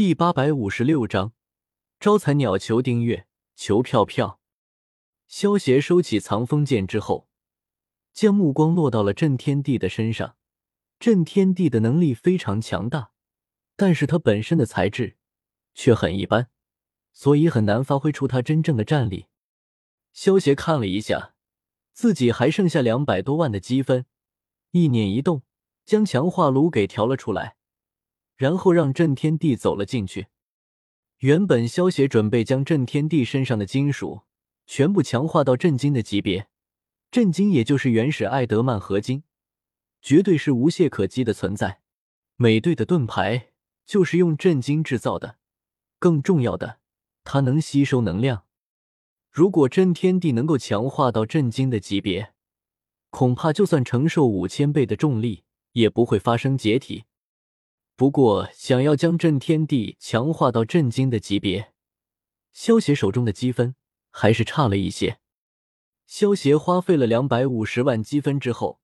第八百五十六章，招财鸟求订阅，求票票。萧协收起藏锋剑之后，将目光落到了震天地的身上。震天地的能力非常强大，但是他本身的材质却很一般，所以很难发挥出他真正的战力。萧协看了一下，自己还剩下两百多万的积分，意念一动，将强化炉给调了出来。然后让震天地走了进去。原本萧协准备将震天地身上的金属全部强化到震金的级别，震金也就是原始艾德曼合金，绝对是无懈可击的存在。美队的盾牌就是用震金制造的，更重要的，它能吸收能量。如果震天帝能够强化到震金的级别，恐怕就算承受五千倍的重力，也不会发生解体。不过，想要将震天地强化到震惊的级别，萧协手中的积分还是差了一些。萧协花费了两百五十万积分之后，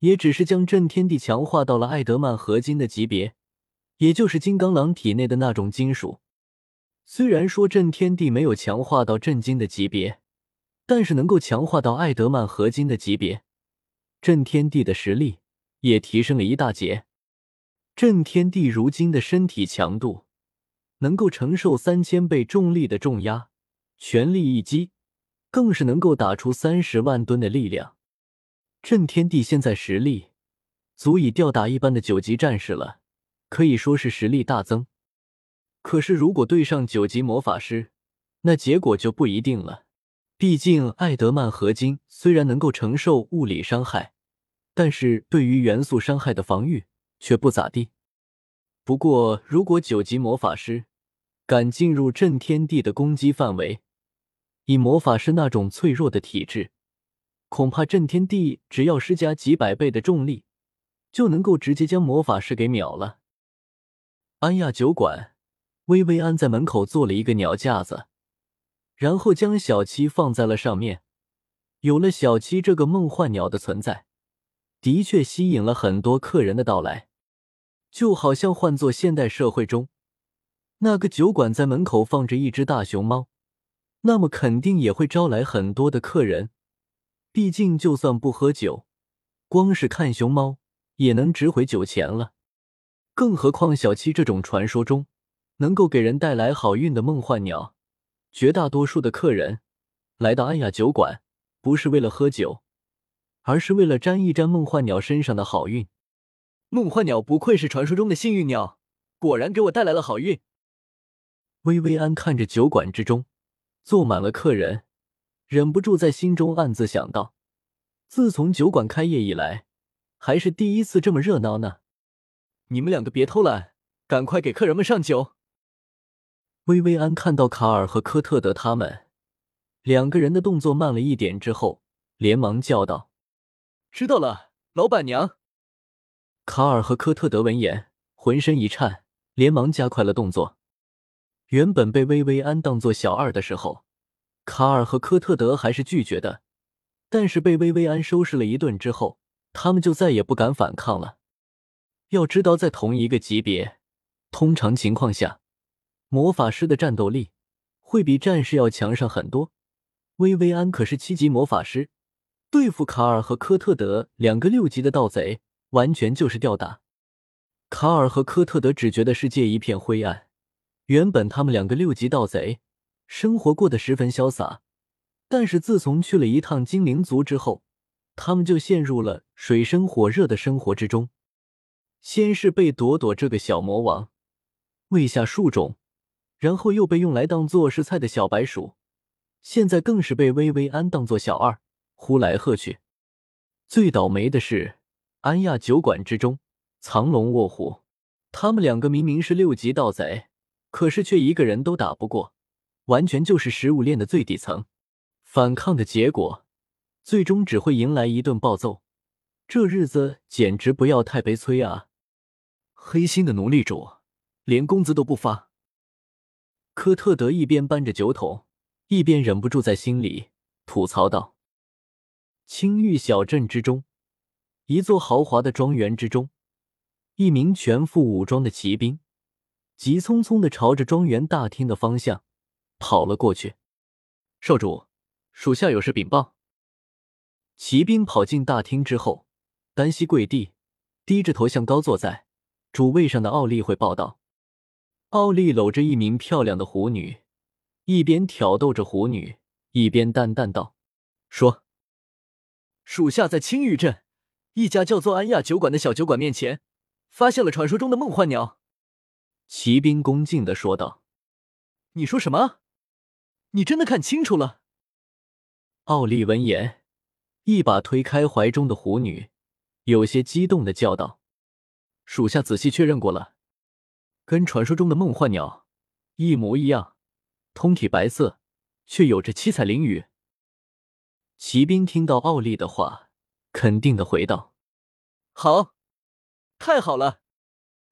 也只是将震天地强化到了艾德曼合金的级别，也就是金刚狼体内的那种金属。虽然说震天地没有强化到震惊的级别，但是能够强化到艾德曼合金的级别，震天地的实力也提升了一大截。震天地如今的身体强度，能够承受三千倍重力的重压，全力一击，更是能够打出三十万吨的力量。震天地现在实力足以吊打一般的九级战士了，可以说是实力大增。可是如果对上九级魔法师，那结果就不一定了。毕竟艾德曼合金虽然能够承受物理伤害，但是对于元素伤害的防御。却不咋地。不过，如果九级魔法师敢进入震天地的攻击范围，以魔法师那种脆弱的体质，恐怕震天地只要施加几百倍的重力，就能够直接将魔法师给秒了。安亚酒馆，薇薇安在门口做了一个鸟架子，然后将小七放在了上面。有了小七这个梦幻鸟的存在，的确吸引了很多客人的到来。就好像换做现代社会中，那个酒馆在门口放着一只大熊猫，那么肯定也会招来很多的客人。毕竟，就算不喝酒，光是看熊猫也能值回酒钱了。更何况小七这种传说中能够给人带来好运的梦幻鸟，绝大多数的客人来到安雅酒馆，不是为了喝酒，而是为了沾一沾梦幻鸟身上的好运。梦幻鸟不愧是传说中的幸运鸟，果然给我带来了好运。薇薇安看着酒馆之中坐满了客人，忍不住在心中暗自想到：自从酒馆开业以来，还是第一次这么热闹呢。你们两个别偷懒，赶快给客人们上酒。薇薇安看到卡尔和科特德他们两个人的动作慢了一点之后，连忙叫道：“知道了，老板娘。”卡尔和科特德闻言，浑身一颤，连忙加快了动作。原本被薇薇安当做小二的时候，卡尔和科特德还是拒绝的。但是被薇薇安收拾了一顿之后，他们就再也不敢反抗了。要知道，在同一个级别，通常情况下，魔法师的战斗力会比战士要强上很多。薇薇安可是七级魔法师，对付卡尔和科特德两个六级的盗贼。完全就是吊打。卡尔和科特德只觉得世界一片灰暗。原本他们两个六级盗贼生活过得十分潇洒，但是自从去了一趟精灵族之后，他们就陷入了水深火热的生活之中。先是被朵朵这个小魔王喂下树种，然后又被用来当做是菜的小白鼠，现在更是被薇薇安当做小二呼来喝去。最倒霉的是。安亚酒馆之中，藏龙卧虎，他们两个明明是六级盗贼，可是却一个人都打不过，完全就是食物链的最底层。反抗的结果，最终只会迎来一顿暴揍。这日子简直不要太悲催啊！黑心的奴隶主，连工资都不发。科特德一边搬着酒桶，一边忍不住在心里吐槽道：“青玉小镇之中。”一座豪华的庄园之中，一名全副武装的骑兵急匆匆的朝着庄园大厅的方向跑了过去。少主，属下有事禀报。骑兵跑进大厅之后，单膝跪地，低着头向高坐在主位上的奥利汇报道。奥利搂着一名漂亮的狐女，一边挑逗着狐女，一边淡淡道：“说，属下在青玉镇一家叫做安亚酒馆的小酒馆面前，发现了传说中的梦幻鸟。”骑兵恭敬的说道：“你说什么？你真的看清楚了？”奥利闻言。一把推开怀中的狐女，有些激动的叫道：“属下仔细确认过了，跟传说中的梦幻鸟一模一样，通体白色，却有着七彩翎羽。”骑兵听到奥利的话，肯定的回道：“好，太好了！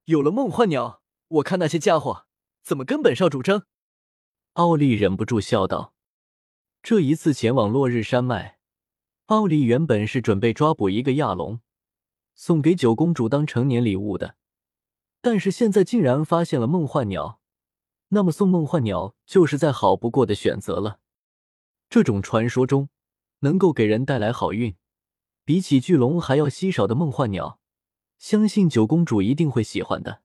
有了梦幻鸟，我看那些家伙怎么跟本少主争？”奥利忍不住笑道：“这一次前往落日山脉。”奥利原本是准备抓捕一个亚龙，送给九公主当成年礼物的，但是现在竟然发现了梦幻鸟，那么送梦幻鸟就是再好不过的选择了。这种传说中能够给人带来好运，比起巨龙还要稀少的梦幻鸟，相信九公主一定会喜欢的。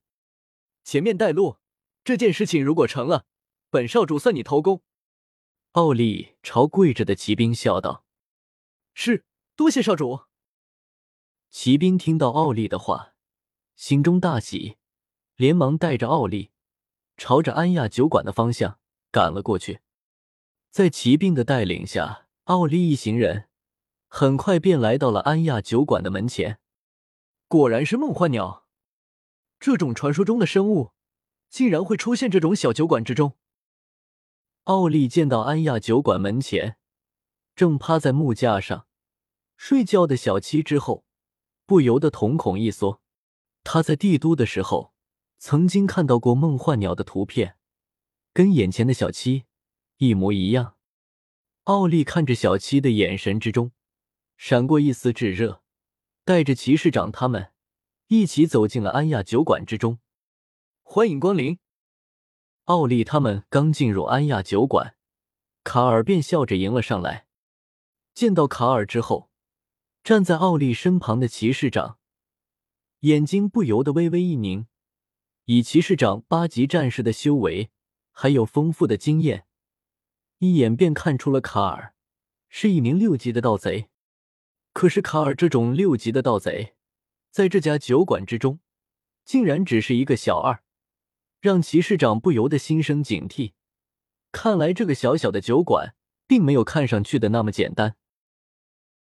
前面带路，这件事情如果成了，本少主算你头功。奥利朝跪着的骑兵笑道。是，多谢少主。骑兵听到奥利的话，心中大喜，连忙带着奥利朝着安亚酒馆的方向赶了过去。在骑兵的带领下，奥利一行人很快便来到了安亚酒馆的门前。果然是梦幻鸟，这种传说中的生物竟然会出现这种小酒馆之中。奥利见到安亚酒馆门前。正趴在木架上睡觉的小七之后，不由得瞳孔一缩。他在帝都的时候曾经看到过梦幻鸟的图片，跟眼前的小七一模一样。奥利看着小七的眼神之中闪过一丝炙热，带着骑士长他们一起走进了安亚酒馆之中。欢迎光临！奥利他们刚进入安亚酒馆，卡尔便笑着迎了上来。见到卡尔之后，站在奥利身旁的骑士长眼睛不由得微微一凝。以骑士长八级战士的修为，还有丰富的经验，一眼便看出了卡尔是一名六级的盗贼。可是卡尔这种六级的盗贼，在这家酒馆之中，竟然只是一个小二，让骑士长不由得心生警惕。看来这个小小的酒馆，并没有看上去的那么简单。